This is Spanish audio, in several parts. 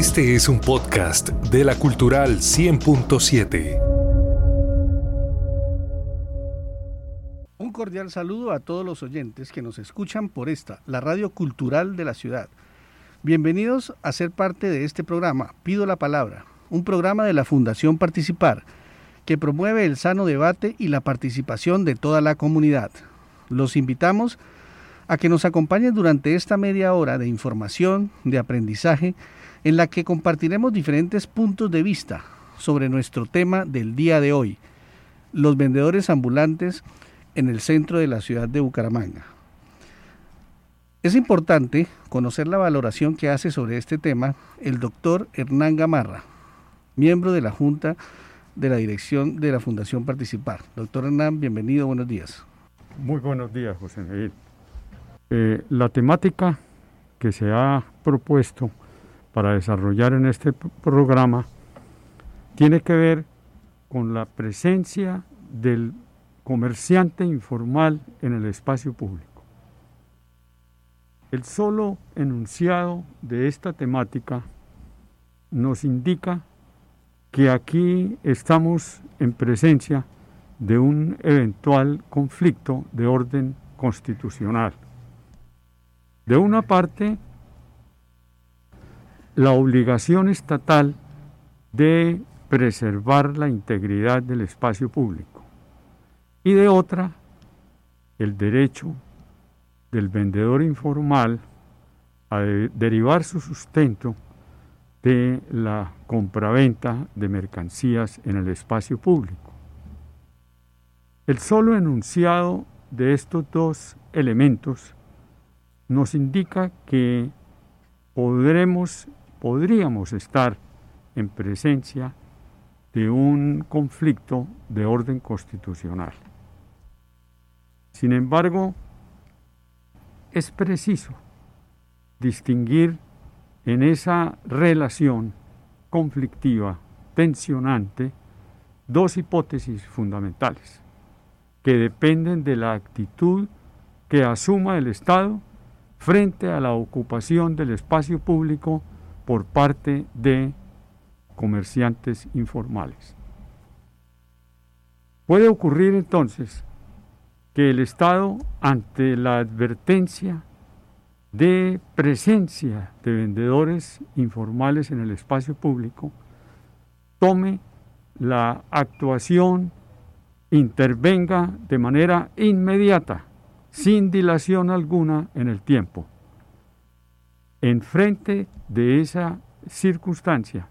Este es un podcast de la Cultural 100.7. Un cordial saludo a todos los oyentes que nos escuchan por esta, la radio cultural de la ciudad. Bienvenidos a ser parte de este programa, Pido la Palabra, un programa de la Fundación Participar, que promueve el sano debate y la participación de toda la comunidad. Los invitamos a que nos acompañen durante esta media hora de información, de aprendizaje, en la que compartiremos diferentes puntos de vista sobre nuestro tema del día de hoy, los vendedores ambulantes en el centro de la ciudad de Bucaramanga. Es importante conocer la valoración que hace sobre este tema el doctor Hernán Gamarra, miembro de la Junta de la Dirección de la Fundación Participar. Doctor Hernán, bienvenido, buenos días. Muy buenos días, José Miguel. Eh, la temática que se ha propuesto para desarrollar en este programa tiene que ver con la presencia del comerciante informal en el espacio público. El solo enunciado de esta temática nos indica que aquí estamos en presencia de un eventual conflicto de orden constitucional. De una parte, la obligación estatal de preservar la integridad del espacio público y de otra, el derecho del vendedor informal a derivar su sustento de la compraventa de mercancías en el espacio público. El solo enunciado de estos dos elementos nos indica que podremos, podríamos estar en presencia de un conflicto de orden constitucional. Sin embargo, es preciso distinguir en esa relación conflictiva, tensionante, dos hipótesis fundamentales que dependen de la actitud que asuma el Estado frente a la ocupación del espacio público por parte de comerciantes informales. Puede ocurrir entonces que el Estado, ante la advertencia de presencia de vendedores informales en el espacio público, tome la actuación, intervenga de manera inmediata, sin dilación alguna en el tiempo. En frente de esa circunstancia,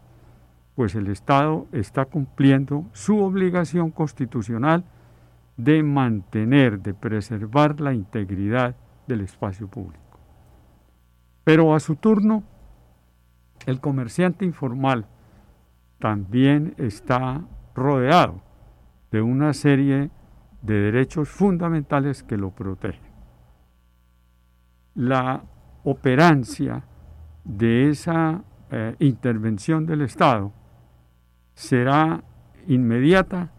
pues el Estado está cumpliendo su obligación constitucional de mantener, de preservar la integridad del espacio público. Pero a su turno, el comerciante informal también está rodeado de una serie de derechos fundamentales que lo protegen. La operancia de esa eh, intervención del Estado será inmediata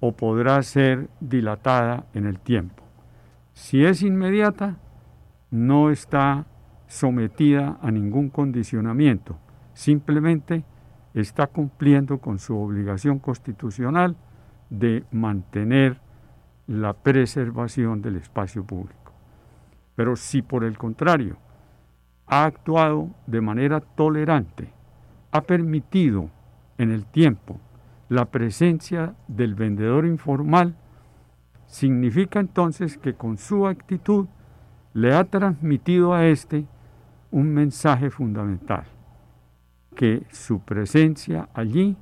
o podrá ser dilatada en el tiempo. Si es inmediata, no está sometida a ningún condicionamiento, simplemente está cumpliendo con su obligación constitucional de mantener la preservación del espacio público. Pero si por el contrario ha actuado de manera tolerante, ha permitido en el tiempo la presencia del vendedor informal, significa entonces que con su actitud le ha transmitido a éste un mensaje fundamental, que su presencia allí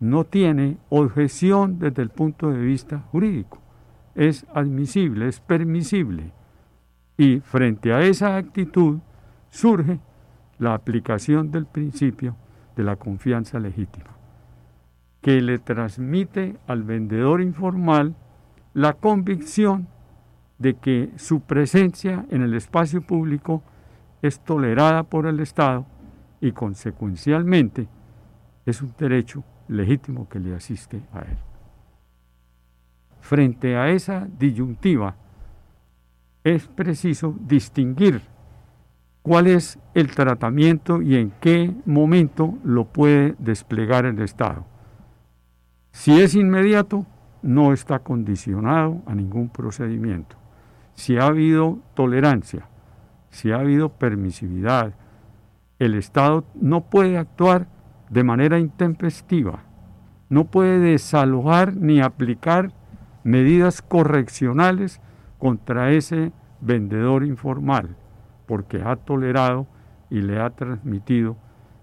no tiene objeción desde el punto de vista jurídico, es admisible, es permisible. Y frente a esa actitud surge la aplicación del principio de la confianza legítima, que le transmite al vendedor informal la convicción de que su presencia en el espacio público es tolerada por el Estado y consecuencialmente es un derecho legítimo que le asiste a él. Frente a esa disyuntiva, es preciso distinguir cuál es el tratamiento y en qué momento lo puede desplegar el Estado. Si es inmediato, no está condicionado a ningún procedimiento. Si ha habido tolerancia, si ha habido permisividad, el Estado no puede actuar de manera intempestiva, no puede desalojar ni aplicar medidas correccionales contra ese vendedor informal, porque ha tolerado y le ha transmitido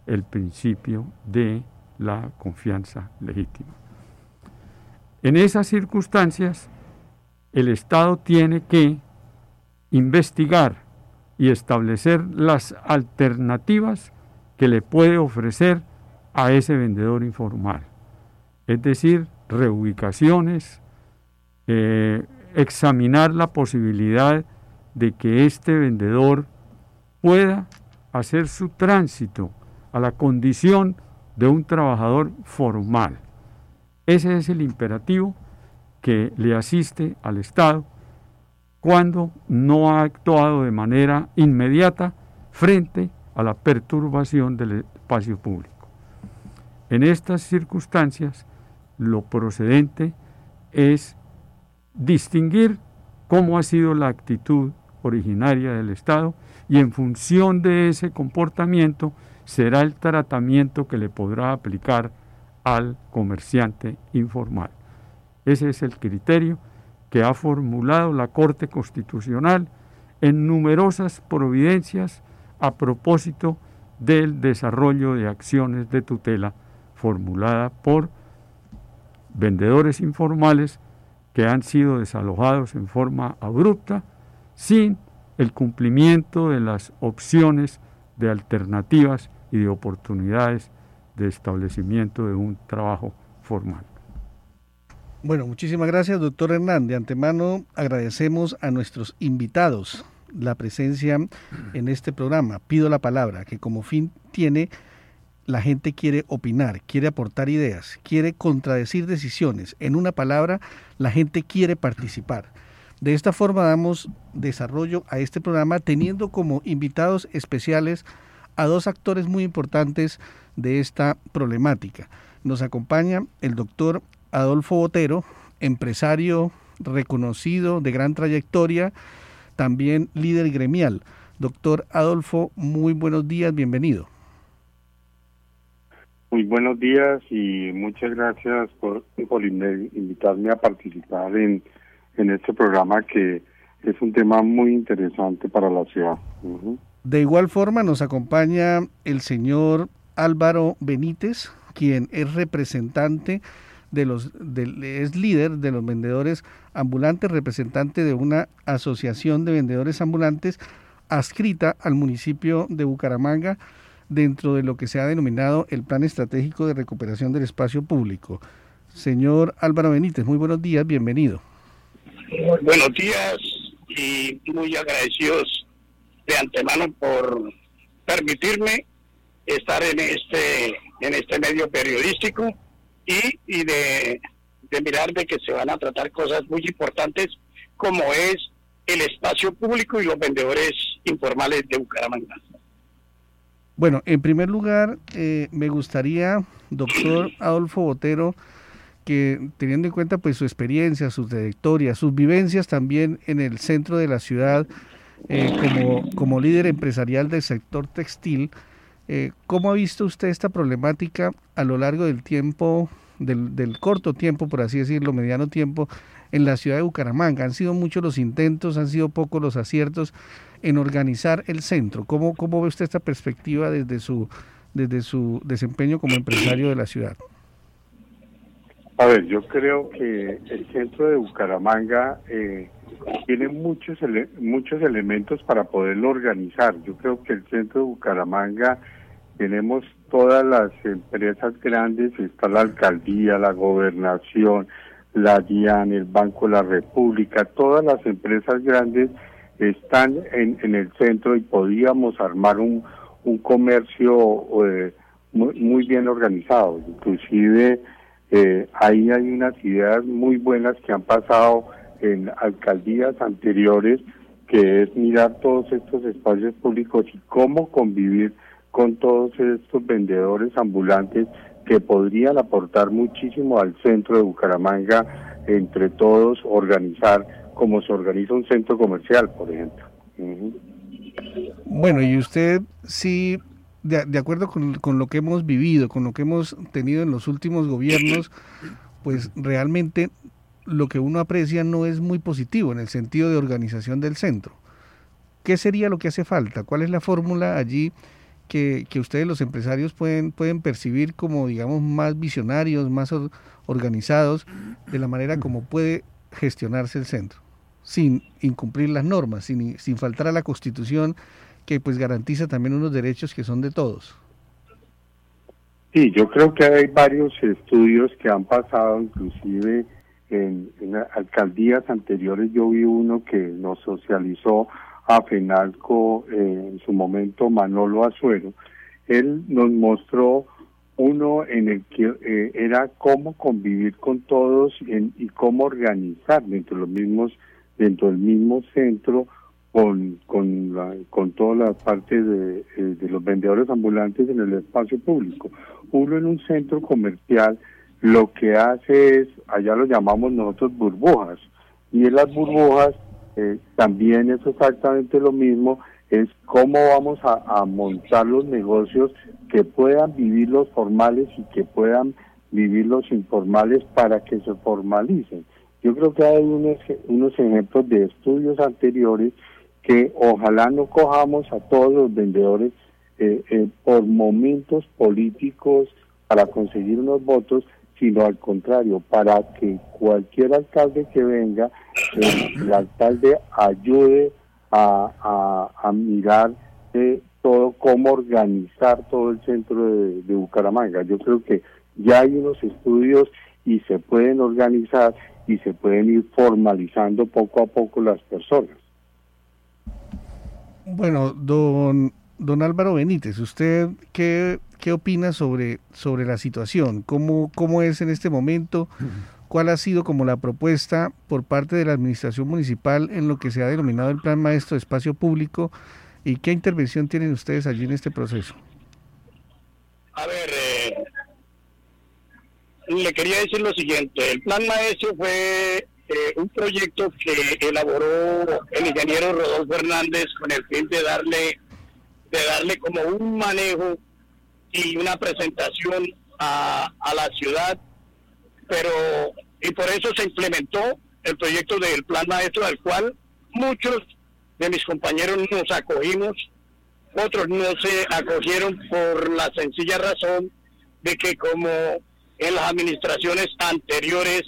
el principio de la confianza legítima. En esas circunstancias, el Estado tiene que investigar y establecer las alternativas que le puede ofrecer a ese vendedor informal. Es decir, reubicaciones, eh, examinar la posibilidad de que este vendedor pueda hacer su tránsito a la condición de un trabajador formal. Ese es el imperativo que le asiste al Estado cuando no ha actuado de manera inmediata frente a la perturbación del espacio público. En estas circunstancias, lo procedente es distinguir cómo ha sido la actitud originaria del Estado y en función de ese comportamiento será el tratamiento que le podrá aplicar al comerciante informal. Ese es el criterio que ha formulado la Corte Constitucional en numerosas providencias a propósito del desarrollo de acciones de tutela formulada por vendedores informales que han sido desalojados en forma abrupta sin el cumplimiento de las opciones de alternativas y de oportunidades de establecimiento de un trabajo formal. Bueno, muchísimas gracias, doctor Hernán. De antemano agradecemos a nuestros invitados la presencia en este programa. Pido la palabra, que como fin tiene la gente quiere opinar, quiere aportar ideas, quiere contradecir decisiones. En una palabra, la gente quiere participar. De esta forma damos desarrollo a este programa teniendo como invitados especiales a dos actores muy importantes de esta problemática. Nos acompaña el doctor Adolfo Botero, empresario reconocido de gran trayectoria, también líder gremial. Doctor Adolfo, muy buenos días, bienvenido. Muy buenos días y muchas gracias por, invitarme a participar en, en este programa que es un tema muy interesante para la ciudad. De igual forma nos acompaña el señor Álvaro Benítez, quien es representante de los es líder de los vendedores ambulantes, representante de una asociación de vendedores ambulantes adscrita al municipio de Bucaramanga dentro de lo que se ha denominado el Plan Estratégico de Recuperación del Espacio Público. Señor Álvaro Benítez, muy buenos días, bienvenido. Buenos días y muy agradecidos de antemano por permitirme estar en este en este medio periodístico y, y de, de mirar de que se van a tratar cosas muy importantes como es el espacio público y los vendedores informales de Bucaramanga. Bueno, en primer lugar, eh, me gustaría, doctor Adolfo Botero, teniendo en cuenta pues su experiencia, su trayectoria, sus vivencias también en el centro de la ciudad, eh, como, como líder empresarial del sector textil, eh, ¿cómo ha visto usted esta problemática a lo largo del tiempo, del, del corto tiempo, por así decirlo, mediano tiempo, en la ciudad de Bucaramanga? Han sido muchos los intentos, han sido pocos los aciertos en organizar el centro. ¿Cómo, cómo ve usted esta perspectiva desde su, desde su desempeño como empresario de la ciudad? A ver, yo creo que el centro de Bucaramanga eh, tiene muchos muchos elementos para poderlo organizar. Yo creo que el centro de Bucaramanga tenemos todas las empresas grandes, está la alcaldía, la gobernación, la DIAN, el Banco de la República, todas las empresas grandes están en, en el centro y podíamos armar un, un comercio eh, muy, bien organizado. Inclusive eh, ahí hay unas ideas muy buenas que han pasado en alcaldías anteriores que es mirar todos estos espacios públicos y cómo convivir con todos estos vendedores ambulantes que podrían aportar muchísimo al centro de Bucaramanga, entre todos organizar como se organiza un centro comercial, por ejemplo. Bueno, y usted sí, de, acuerdo con, con, lo que hemos vivido, con lo que hemos tenido en los últimos gobiernos, pues realmente lo que uno aprecia no es muy positivo en el sentido de organización del centro. ¿Qué sería lo que hace falta? ¿Cuál es la fórmula allí que, que ustedes los empresarios pueden, pueden percibir como, digamos, más visionarios, más organizados, de la manera como puede gestionarse el centro, sin incumplir las normas, sin, sin faltar a la Constitución, que pues garantiza también unos derechos que son de todos? Sí, yo creo que hay varios estudios que han pasado, inclusive en, alcaldías anteriores yo vi uno que nos socializó a Fenalco eh, en su momento Manolo Azuero. Él nos mostró uno en el que eh, era cómo convivir con todos y cómo organizar dentro de los mismos dentro del mismo centro con con la, con toda la parte de, eh, de los vendedores ambulantes en el espacio público uno en un centro comercial lo que hace es, allá lo llamamos nosotros burbujas, y en las burbujas eh, también es exactamente lo mismo, es cómo vamos a, montar los negocios que puedan vivir los formales y que puedan vivir los informales para que se formalicen. Yo creo que hay unos, unos ejemplos de estudios anteriores que ojalá no cojamos a todos los vendedores eh, eh, por momentos políticos para conseguir unos votos, sino al contrario, para que cualquier alcalde que venga, el, alcalde ayude a, a, mirar eh, todo, cómo organizar todo el centro de Bucaramanga. Yo creo que ya hay unos estudios y se pueden organizar y se pueden ir formalizando poco a poco las personas. Bueno, don don Álvaro Benítez, ¿usted qué, qué opina sobre, sobre la situación? ¿Cómo, ¿Cómo es en este momento? ¿Cuál ha sido como la propuesta por parte de la administración municipal en lo que se ha denominado el Plan Maestro de Espacio Público? ¿Y qué intervención tienen ustedes allí en este proceso? A ver, eh, le quería decir lo siguiente. El Plan Maestro fue eh, un proyecto que elaboró el ingeniero Rodolfo Hernández con el fin de darle de darle como un manejo y una presentación a, a la ciudad, pero y por eso se implementó el proyecto del plan maestro al cual muchos de mis compañeros nos acogimos, otros no se acogieron por la sencilla razón de que como en las administraciones anteriores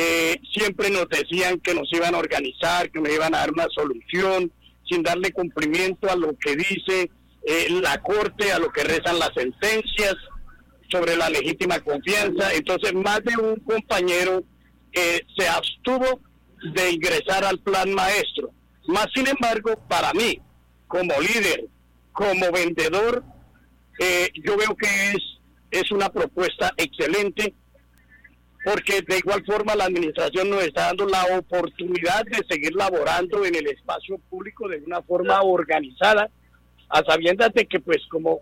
eh, siempre nos decían que nos iban a organizar, que nos iban a dar una solución, sin darle cumplimiento a lo que dice eh, la Corte, a lo que rezan las sentencias sobre la legítima confianza. Entonces, más de un compañero eh, se abstuvo de ingresar al plan maestro. Más sin embargo, para mí, como líder, como vendedor, eh, yo veo que es, es una propuesta excelente porque de igual forma la administración nos está dando la oportunidad de seguir laborando en el espacio público de una forma organizada, a sabiendas de que pues como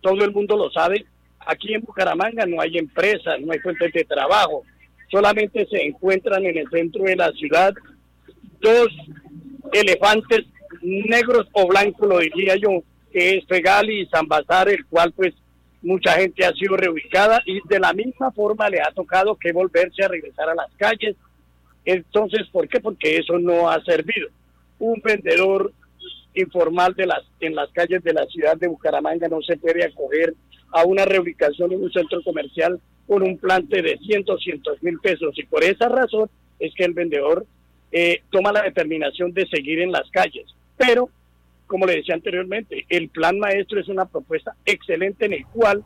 todo el mundo lo sabe, aquí en Bucaramanga no hay empresas, no hay fuentes de trabajo, solamente se encuentran en el centro de la ciudad dos elefantes negros o blancos, lo diría yo, que es Fegali y San Bazar, el cual pues mucha gente ha sido reubicada y de la misma forma le ha tocado que volverse a regresar a las calles. Entonces, ¿por qué? Porque eso no ha servido. Un vendedor informal de las en las calles de la ciudad de Bucaramanga no se puede acoger a una reubicación en un centro comercial con un plante de cientos, cientos mil pesos y por esa razón es que el vendedor eh, toma la determinación de seguir en las calles. Pero como le decía anteriormente, el plan maestro es una propuesta excelente en el cual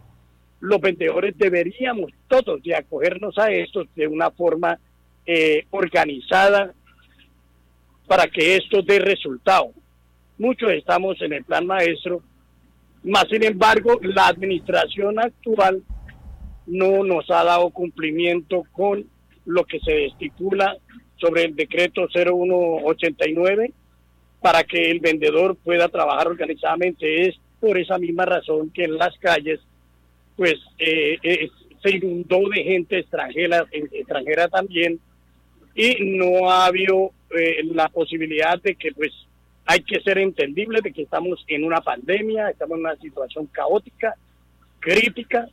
los vendedores deberíamos todos de acogernos a esto de una forma eh, organizada para que esto dé resultado. Muchos estamos en el plan maestro, más sin embargo la administración actual no nos ha dado cumplimiento con lo que se estipula sobre el decreto 0189 para que el vendedor pueda trabajar organizadamente. Es por esa misma razón que en las calles pues eh, eh, se inundó de gente extranjera, extranjera también y no ha habido eh, la posibilidad de que pues hay que ser entendible de que estamos en una pandemia, estamos en una situación caótica, crítica,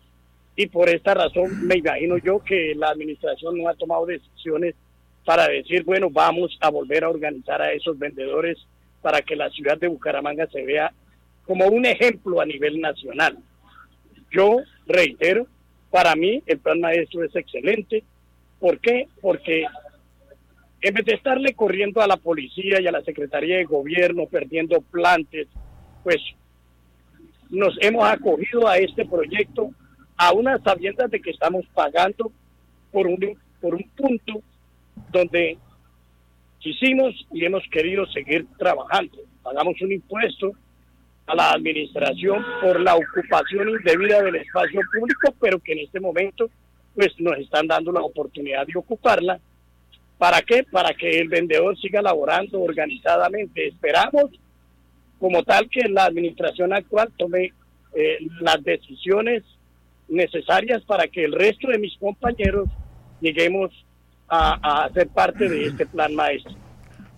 y por esta razón me imagino yo que la administración no ha tomado decisiones para decir, bueno, vamos a volver a organizar a esos vendedores para que la ciudad de Bucaramanga se vea como un ejemplo a nivel nacional. Yo reitero, para mí el plan maestro es excelente. ¿Por qué? Porque en vez de estarle corriendo a la policía y a la Secretaría de Gobierno, perdiendo plantes, pues nos hemos acogido a este proyecto a unas sabiendas de que estamos pagando por un, por un punto donde quisimos y hemos querido seguir trabajando. Pagamos un impuesto a la administración por la ocupación indebida del espacio público, pero que en este momento pues nos están dando la oportunidad de ocuparla ¿Para qué? Para que el vendedor siga laborando organizadamente. Esperamos, como tal, que la administración actual tome eh, las decisiones necesarias para que el resto de mis compañeros lleguemos a, a ser parte de este plan maestro.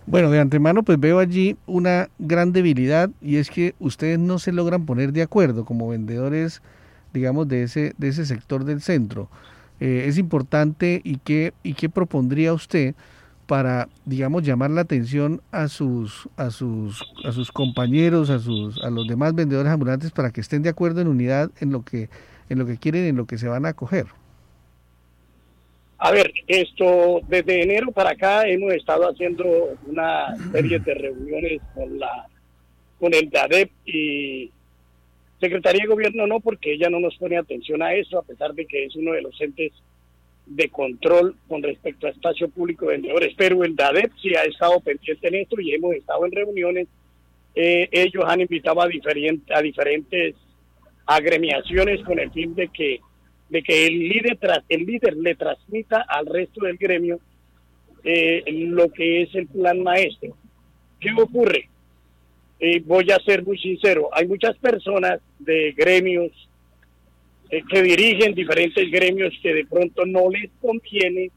Bueno, de antemano pues veo allí una gran debilidad y es que ustedes no se logran poner de acuerdo como vendedores, digamos, de ese, de ese sector del centro. Eh, es importante y qué, y qué propondría usted para, digamos, llamar la atención a sus, a sus, a sus compañeros, a sus, a los demás vendedores ambulantes para que estén de acuerdo en unidad en lo que, en lo que quieren, en lo que se van a acoger. A ver, esto desde enero para acá hemos estado haciendo una serie de reuniones con la con el DADEP y Secretaría de Gobierno no, porque ella no nos pone atención a eso, a pesar de que es uno de los entes de control con respecto a espacio público de vendedores. Pero el DADEP sí ha estado pendiente en esto y hemos estado en reuniones. Eh, ellos han invitado a, a diferentes agremiaciones con el fin de que de que el líder el líder le transmita al resto del gremio eh, lo que es el plan maestro. ¿Qué ocurre? voy a ser muy sincero, hay muchas personas de gremios eh, que dirigen diferentes gremios que de pronto no les conviene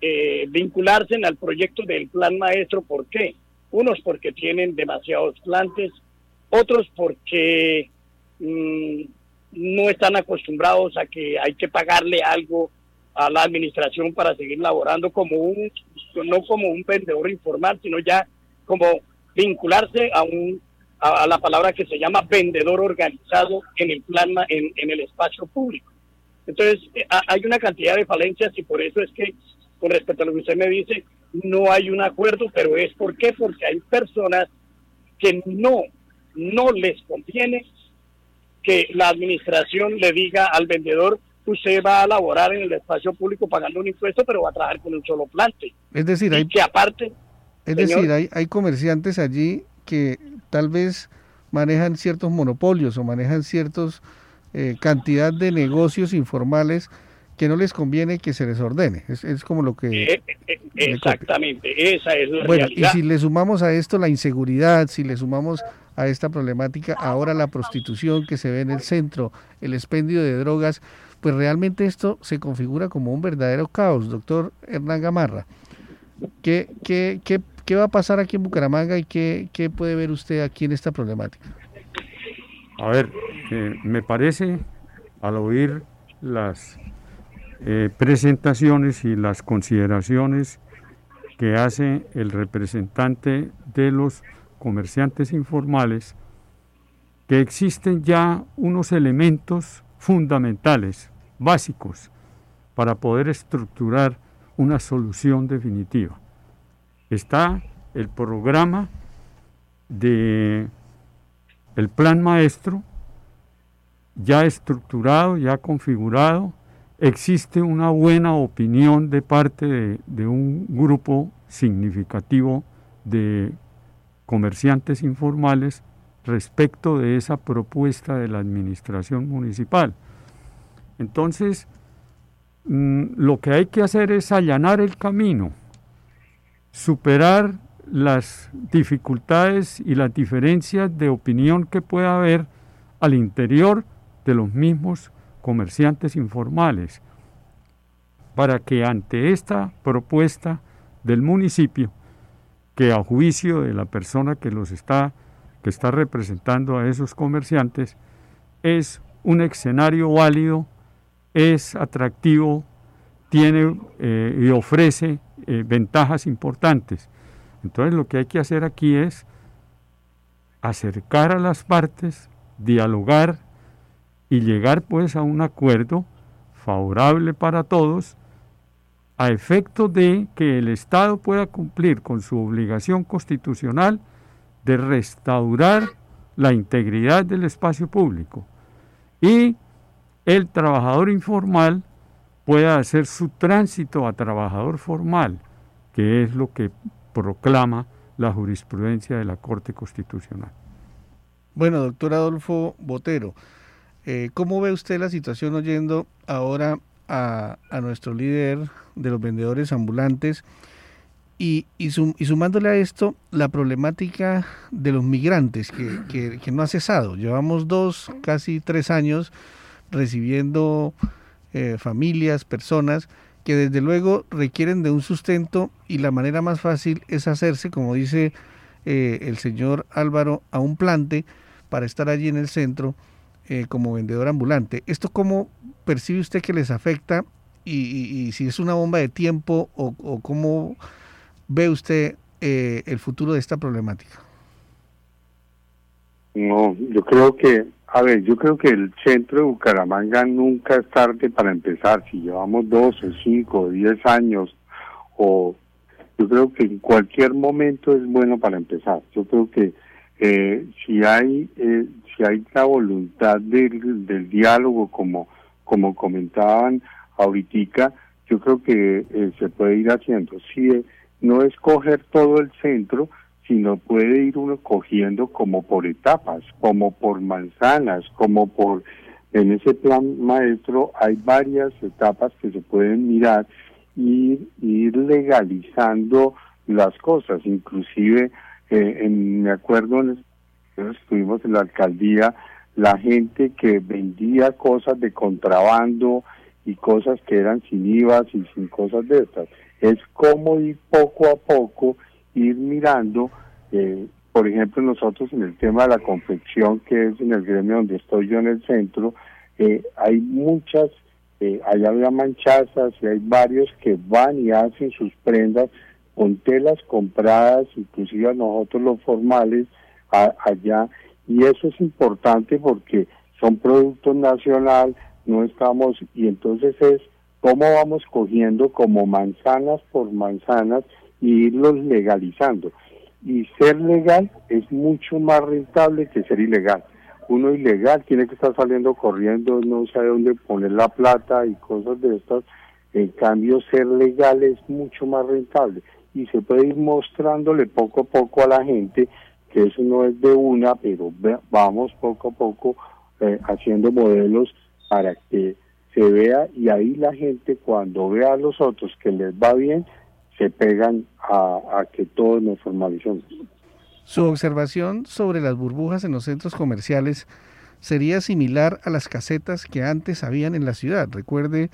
eh, vincularse al proyecto del plan maestro. ¿Por qué? Unos porque tienen demasiados plantes, otros porque mm, no están acostumbrados a que hay que pagarle algo a la administración para seguir laborando como un, no como un vendedor informal, sino ya como vincularse a un a, la palabra que se llama vendedor organizado en el plan en, en el espacio público. Entonces eh, hay una cantidad de falencias y por eso es que con respecto a lo que usted me dice no hay un acuerdo, pero es por qué porque hay personas que no no les conviene que la administración le diga al vendedor usted va a laborar en el espacio público pagando un impuesto, pero va a trabajar con un solo plante. Es decir, hay que aparte es decir, hay, hay comerciantes allí que tal vez manejan ciertos monopolios o manejan ciertos eh, cantidad de negocios informales que no les conviene que se les ordene. Es, es como lo que... Eh, eh, exactamente, esa es la bueno, Y si le sumamos a esto la inseguridad, si le sumamos a esta problemática ahora la prostitución que se ve en el centro, el expendio de drogas, pues realmente esto se configura como un verdadero caos, doctor Hernán Gamarra. ¿Qué, qué, qué, qué va a pasar aquí en Bucaramanga y qué, qué puede ver usted aquí en esta problemática? A ver, eh, me parece, al oír las eh, presentaciones y las consideraciones que hace el representante de los comerciantes informales, que existen ya unos elementos fundamentales, básicos, para poder estructurar una solución definitiva. Está el programa de el plan maestro ya estructurado, ya configurado, existe una buena opinión de parte de, de, un grupo significativo de comerciantes informales respecto de esa propuesta de la administración municipal. Entonces, Mm, lo que hay que hacer es allanar el camino, superar las dificultades y las diferencias de opinión que pueda haber al interior de los mismos comerciantes informales, para que ante esta propuesta del municipio, que a juicio de la persona que los está que está representando a esos comerciantes es un escenario válido, es atractivo, tiene eh, y ofrece eh, ventajas importantes. Entonces lo que hay que hacer aquí es acercar a las partes, dialogar y llegar pues a un acuerdo favorable para todos a efecto de que el Estado pueda cumplir con su obligación constitucional de restaurar la integridad del espacio público y el trabajador informal pueda hacer su tránsito a trabajador formal, que es lo que proclama la jurisprudencia de la Corte Constitucional. Bueno, doctor Adolfo Botero, eh, ¿cómo ve usted la situación oyendo ahora a, nuestro líder de los vendedores ambulantes y, sumándole a esto la problemática de los migrantes que, que, no ha cesado? Llevamos dos, casi tres años recibiendo eh, familias, personas que desde luego requieren de un sustento y la manera más fácil es hacerse, como dice eh, el señor Álvaro, a un plante para estar allí en el centro eh, como vendedor ambulante. ¿Esto cómo percibe usted que les afecta y, si es una bomba de tiempo o, cómo ve usted eh, el futuro de esta problemática? No, yo creo que, a ver, yo creo que el centro de Bucaramanga nunca es tarde para empezar. Si llevamos dos o cinco o diez años, o yo creo que en cualquier momento es bueno para empezar. Yo creo que eh, si hay eh, si hay la voluntad del, del diálogo como como comentaban ahorita yo creo que eh, se puede ir haciendo. Si no es coger todo el centro sino puede ir uno cogiendo como por etapas como por manzanas como por en ese plan maestro hay varias etapas que se pueden mirar y ir legalizando las cosas. Inclusive eh, me acuerdo, estuvimos en la alcaldía, la gente que vendía cosas de contrabando y cosas que eran sin IVA y sin cosas de estas. Es como ir poco a poco, ir mirando, eh, por ejemplo, nosotros en el tema de la confección, que es en el gremio donde estoy yo en el centro, eh, hay muchas, eh, allá había manchazas y hay varios que van y hacen sus prendas con telas compradas, inclusive nosotros los formales allá, y eso es importante porque son productos nacional, no estamos, y entonces es cómo vamos cogiendo como manzanas por manzanas y irlos legalizando. Y ser legal es mucho más rentable que ser ilegal. Uno ilegal tiene que estar saliendo corriendo, no sabe dónde poner la plata y cosas de estas. En cambio, ser legal es mucho más rentable y se puede ir mostrándole poco a poco a la gente que eso no es de una, pero vamos poco a poco eh, haciendo modelos para que se vea y ahí la gente cuando vea a los otros que les va bien, se pegan a, a que todos nos formalicemos. Su observación sobre las burbujas en los centros comerciales sería similar a las casetas que antes habían en la ciudad. Recuerde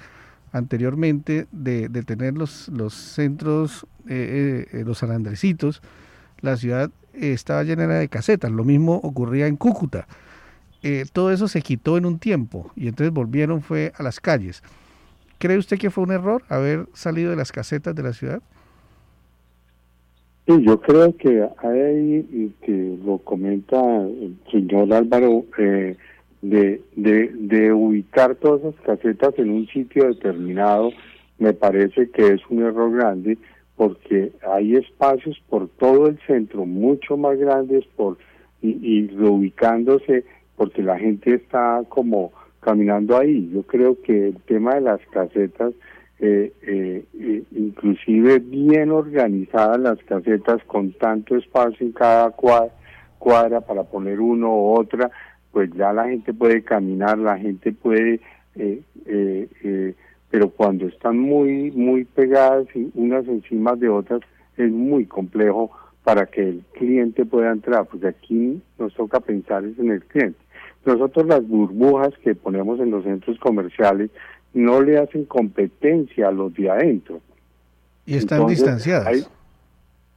anteriormente de, de tener los, los centros, eh, eh, los alandrecitos, la ciudad estaba llena de casetas. Lo mismo ocurría en Cúcuta. Eh, todo eso se quitó en un tiempo y entonces volvieron fue a las calles. ¿Cree usted que fue un error haber salido de las casetas de la ciudad? Yo creo que hay, que lo comenta el señor Álvaro, eh, de, de ubicar todas esas casetas en un sitio determinado, me parece que es un error grande porque hay espacios por todo el centro mucho más grandes por y, reubicándose porque la gente está como caminando ahí. Yo creo que el tema de las casetas, eh, eh, eh, inclusive bien organizadas las casetas con tanto espacio en cada cuadra, cuadra para poner uno u otra, pues ya la gente puede caminar, la gente puede, eh, pero cuando están muy, muy pegadas y unas encima de otras, es muy complejo para que el cliente pueda entrar, porque aquí nos toca pensar en el cliente. Nosotros las burbujas que ponemos en los centros comerciales no le hacen competencia a los de adentro. Y están distanciadas.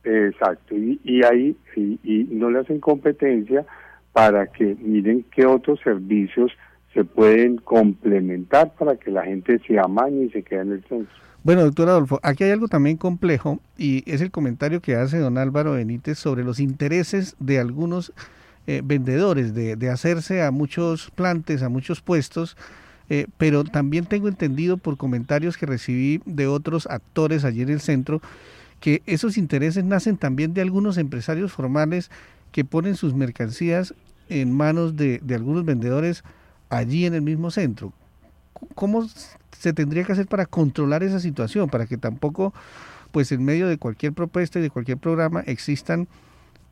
exacto, y, y ahí y, no le hacen competencia para que miren qué otros servicios se pueden complementar para que la gente se amañe y se quede en el centro. Bueno, doctor Adolfo, aquí hay algo también complejo y es el comentario que hace don Álvaro Benítez sobre los intereses de algunos eh, vendedores de, hacerse a muchos plantes, a muchos puestos, eh, pero también tengo entendido por comentarios que recibí de otros actores allí en el centro que esos intereses nacen también de algunos empresarios formales que ponen sus mercancías en manos de algunos vendedores allí en el mismo centro. ¿Cómo se tendría que hacer para controlar esa situación, para que tampoco, pues en medio de cualquier propuesta y de cualquier programa existan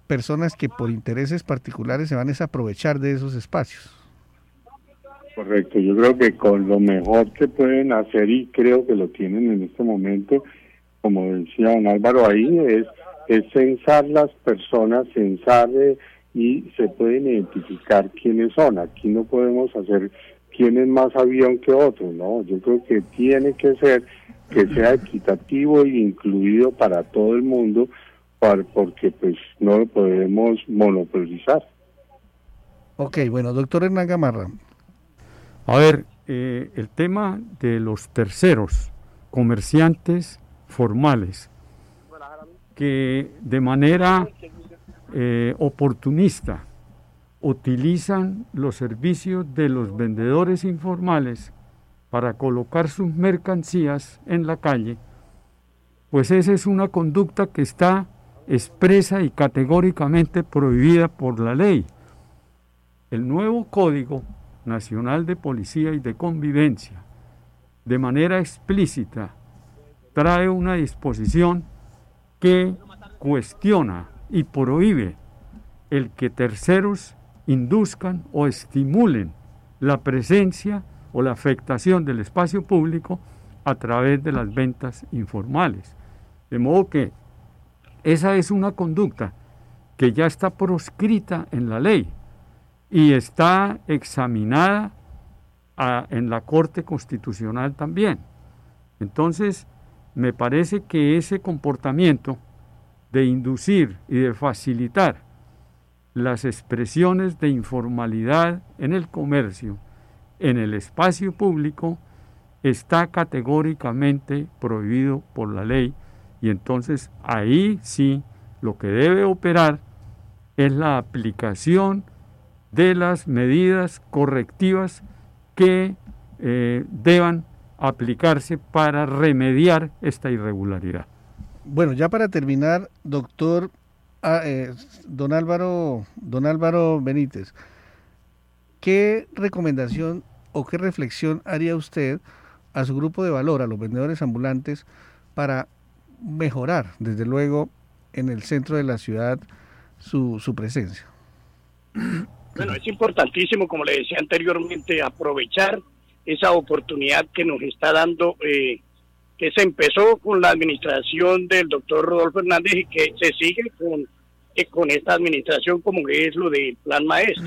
personas que por intereses particulares se van a aprovechar de esos espacios? Correcto, yo creo que con lo mejor que pueden hacer y creo que lo tienen en este momento, como decía don Álvaro ahí, es, es censar las personas, censar eh, y se pueden identificar quiénes son. Aquí no podemos hacer quién es más avión que otro, ¿no? Yo creo que tiene que ser que sea equitativo e incluido para todo el mundo, porque pues no lo podemos monopolizar. Ok, bueno, doctor Hernán Gamarra. A ver, eh, el tema de los terceros, comerciantes formales, que de manera eh, oportunista utilizan los servicios de los vendedores informales para colocar sus mercancías en la calle, pues esa es una conducta que está expresa y categóricamente prohibida por la ley. El nuevo Código Nacional de Policía y de Convivencia, de manera explícita, trae una disposición que cuestiona y prohíbe el que terceros induzcan o estimulen la presencia o la afectación del espacio público a través de las ventas informales. De modo que esa es una conducta que ya está proscrita en la ley y está examinada en la Corte Constitucional también. Entonces, me parece que ese comportamiento de inducir y de facilitar las expresiones de informalidad en el comercio, en el espacio público, está categóricamente prohibido por la ley y entonces ahí sí lo que debe operar es la aplicación de las medidas correctivas que eh, deban aplicarse para remediar esta irregularidad. Bueno, ya para terminar, doctor Ah, eh, don Álvaro, don Álvaro Benítez, ¿qué recomendación o qué reflexión haría usted a su grupo de valor, a los vendedores ambulantes, para mejorar, desde luego, en el centro de la ciudad su, su presencia? Bueno, es importantísimo, como le decía anteriormente, aprovechar esa oportunidad que nos está dando eh, que se empezó con la administración del doctor Rodolfo Hernández y que se sigue con, eh, con esta administración como que es lo del plan maestro.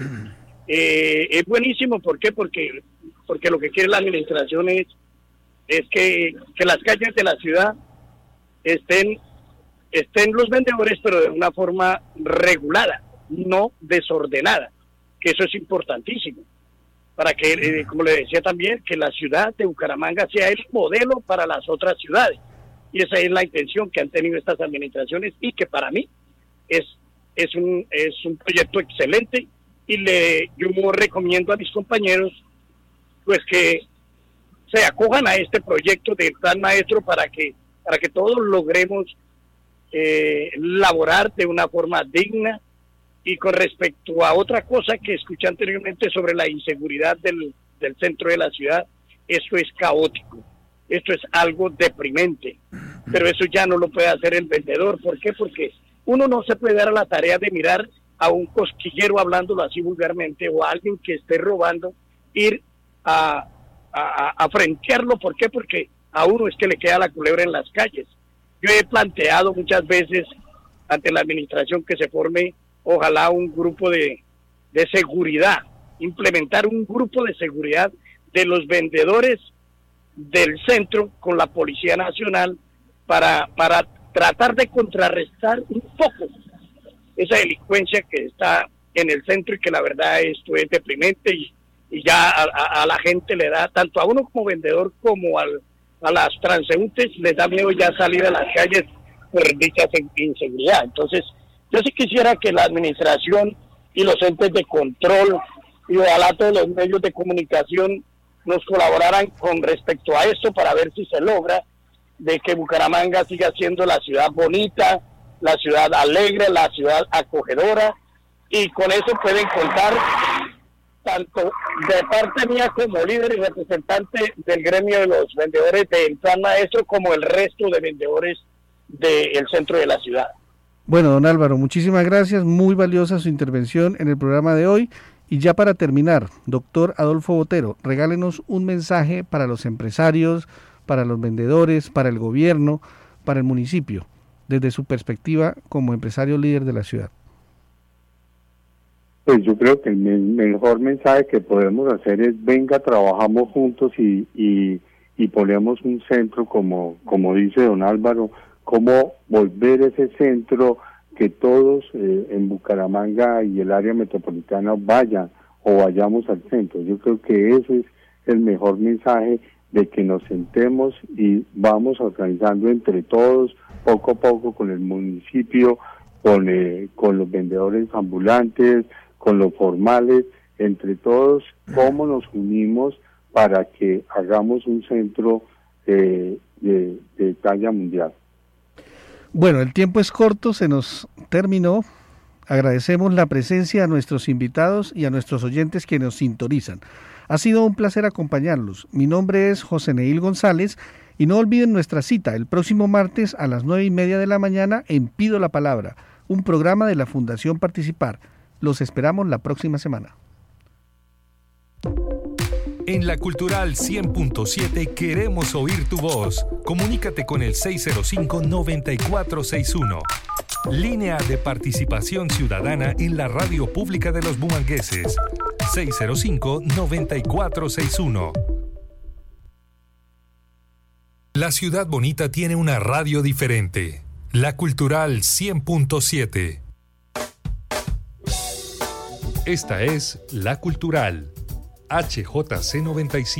Eh, es buenísimo, ¿por qué? Porque, porque lo que quiere la administración es, es que, que las calles de la ciudad estén, estén los vendedores, pero de una forma regulada, no desordenada, que eso es importantísimo para que, eh, como le decía también, que la ciudad de Bucaramanga sea el modelo para las otras ciudades. Y esa es la intención que han tenido estas administraciones y que para mí es, es, un, es un proyecto excelente y le, yo recomiendo a mis compañeros pues que se acojan a este proyecto del plan maestro para que, para que todos logremos eh, laborar de una forma digna, y con respecto a otra cosa que escuché anteriormente sobre la inseguridad del, del centro de la ciudad, eso es caótico, esto es algo deprimente, pero eso ya no lo puede hacer el vendedor. ¿Por qué? Porque uno no se puede dar a la tarea de mirar a un cosquillero hablándolo así vulgarmente o a alguien que esté robando, ir a, a, a frentearlo. ¿Por qué? Porque a uno es que le queda la culebra en las calles. Yo he planteado muchas veces ante la administración que se forme, ojalá un grupo de, de seguridad, implementar un grupo de seguridad de los vendedores del centro con la Policía Nacional para, para tratar de contrarrestar un poco esa delincuencia que está en el centro y que la verdad esto es deprimente y, y ya a, la gente le da, tanto a uno como vendedor como al, a las transeúntes, les da miedo ya salir a las calles por dicha inseguridad. Entonces, yo sí quisiera que la administración y los entes de control y ojalá todos los medios de comunicación nos colaboraran con respecto a esto para ver si se logra de que Bucaramanga siga siendo la ciudad bonita, la ciudad alegre, la ciudad acogedora y con eso pueden contar tanto de parte mía como líder y representante del gremio de los vendedores del plan maestro como el resto de vendedores del centro de la ciudad. Bueno, don Álvaro, muchísimas gracias, muy valiosa su intervención en el programa de hoy. Y ya para terminar, doctor Adolfo Botero, regálenos un mensaje para los empresarios, para los vendedores, para el gobierno, para el municipio, desde su perspectiva como empresario líder de la ciudad. Pues yo creo que el mejor mensaje que podemos hacer es venga, trabajamos juntos y, y, ponemos un centro como, como dice don Álvaro, cómo volver ese centro que todos eh, en Bucaramanga y el área metropolitana vayan o vayamos al centro. Yo creo que ese es el mejor mensaje de que nos sentemos y vamos organizando entre todos, poco a poco, con el municipio, con, eh, con los vendedores ambulantes, con los formales, entre todos, cómo nos unimos para que hagamos un centro eh, de, de talla mundial. Bueno, el tiempo es corto, se nos terminó. Agradecemos la presencia a nuestros invitados y a nuestros oyentes que nos sintonizan. Ha sido un placer acompañarlos. Mi nombre es José Neil González y no olviden nuestra cita el próximo martes a las nueve y media de la mañana en Pido la Palabra, un programa de la Fundación Participar. Los esperamos la próxima semana. En la Cultural 100.7 queremos oír tu voz. Comunícate con el 605-9461. Línea de participación ciudadana en la radio pública de los bumangueses. 605-9461. La ciudad bonita tiene una radio diferente. La Cultural 100.7. Esta es La Cultural HJC 95.